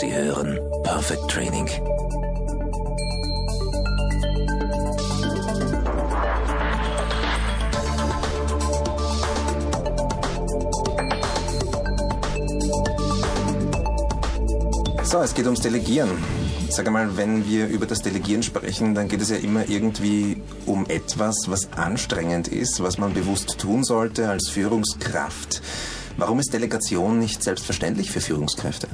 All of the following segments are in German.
Sie hören Perfect Training. So, es geht ums Delegieren. Sag einmal, wenn wir über das Delegieren sprechen, dann geht es ja immer irgendwie um etwas, was anstrengend ist, was man bewusst tun sollte als Führungskraft. Warum ist Delegation nicht selbstverständlich für Führungskräfte?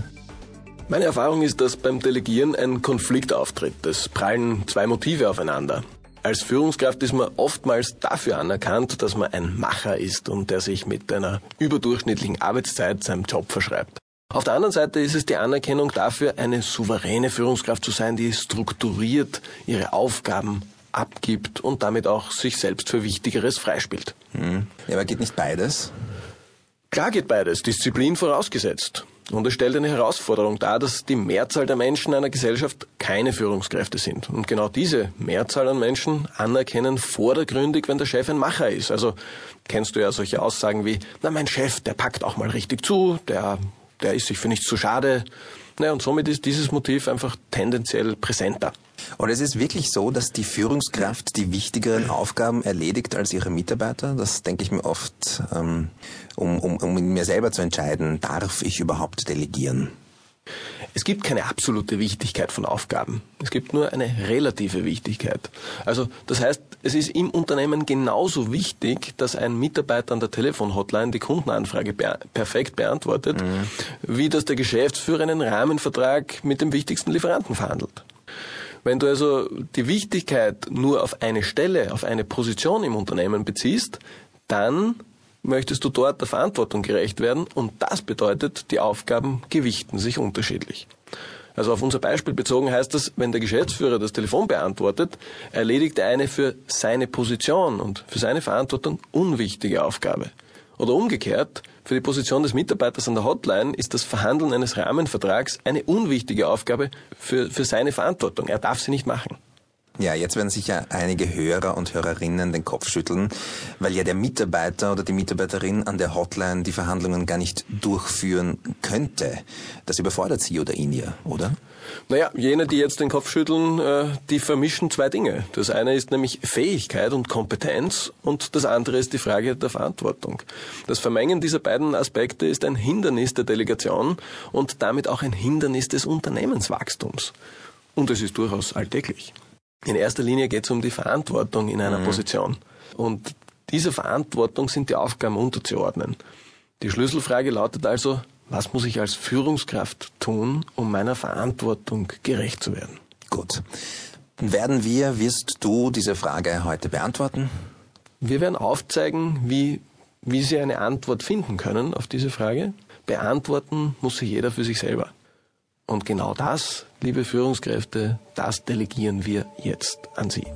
Meine Erfahrung ist, dass beim Delegieren ein Konflikt auftritt. Es prallen zwei Motive aufeinander. Als Führungskraft ist man oftmals dafür anerkannt, dass man ein Macher ist und der sich mit einer überdurchschnittlichen Arbeitszeit seinem Job verschreibt. Auf der anderen Seite ist es die Anerkennung dafür, eine souveräne Führungskraft zu sein, die strukturiert ihre Aufgaben abgibt und damit auch sich selbst für Wichtigeres freispielt. Hm. Ja, aber geht nicht beides? Klar geht beides, Disziplin vorausgesetzt. Und es stellt eine Herausforderung dar, dass die Mehrzahl der Menschen einer Gesellschaft keine Führungskräfte sind. Und genau diese Mehrzahl an Menschen anerkennen vordergründig, wenn der Chef ein Macher ist. Also kennst du ja solche Aussagen wie, na mein Chef, der packt auch mal richtig zu, der der ist sich für nichts zu schade. Naja, und somit ist dieses Motiv einfach tendenziell präsenter. Und es ist wirklich so, dass die Führungskraft die wichtigeren Aufgaben erledigt als ihre Mitarbeiter? Das denke ich mir oft, ähm, um, um, um mir selber zu entscheiden, darf ich überhaupt delegieren? Es gibt keine absolute Wichtigkeit von Aufgaben. Es gibt nur eine relative Wichtigkeit. Also das heißt, es ist im Unternehmen genauso wichtig, dass ein Mitarbeiter an der Telefonhotline die Kundenanfrage be perfekt beantwortet, mhm. wie dass der Geschäftsführer einen Rahmenvertrag mit dem wichtigsten Lieferanten verhandelt. Wenn du also die Wichtigkeit nur auf eine Stelle, auf eine Position im Unternehmen beziehst, dann möchtest du dort der Verantwortung gerecht werden und das bedeutet, die Aufgaben gewichten sich unterschiedlich. Also auf unser Beispiel bezogen heißt das, wenn der Geschäftsführer das Telefon beantwortet, erledigt er eine für seine Position und für seine Verantwortung unwichtige Aufgabe. Oder umgekehrt, für die Position des Mitarbeiters an der Hotline ist das Verhandeln eines Rahmenvertrags eine unwichtige Aufgabe für, für seine Verantwortung. Er darf sie nicht machen. Ja, jetzt werden sicher einige Hörer und Hörerinnen den Kopf schütteln, weil ja der Mitarbeiter oder die Mitarbeiterin an der Hotline die Verhandlungen gar nicht durchführen könnte. Das überfordert sie oder ihn ja, oder? Naja, jene, die jetzt den Kopf schütteln, äh, die vermischen zwei Dinge. Das eine ist nämlich Fähigkeit und Kompetenz und das andere ist die Frage der Verantwortung. Das Vermengen dieser beiden Aspekte ist ein Hindernis der Delegation und damit auch ein Hindernis des Unternehmenswachstums. Und es ist durchaus alltäglich. In erster Linie geht es um die Verantwortung in einer mhm. Position. Und dieser Verantwortung sind die Aufgaben unterzuordnen. Die Schlüsselfrage lautet also, was muss ich als Führungskraft tun, um meiner Verantwortung gerecht zu werden? Gut. Werden wir, wirst du diese Frage heute beantworten? Wir werden aufzeigen, wie, wie Sie eine Antwort finden können auf diese Frage. Beantworten muss sie jeder für sich selber. Und genau das, liebe Führungskräfte, das delegieren wir jetzt an Sie.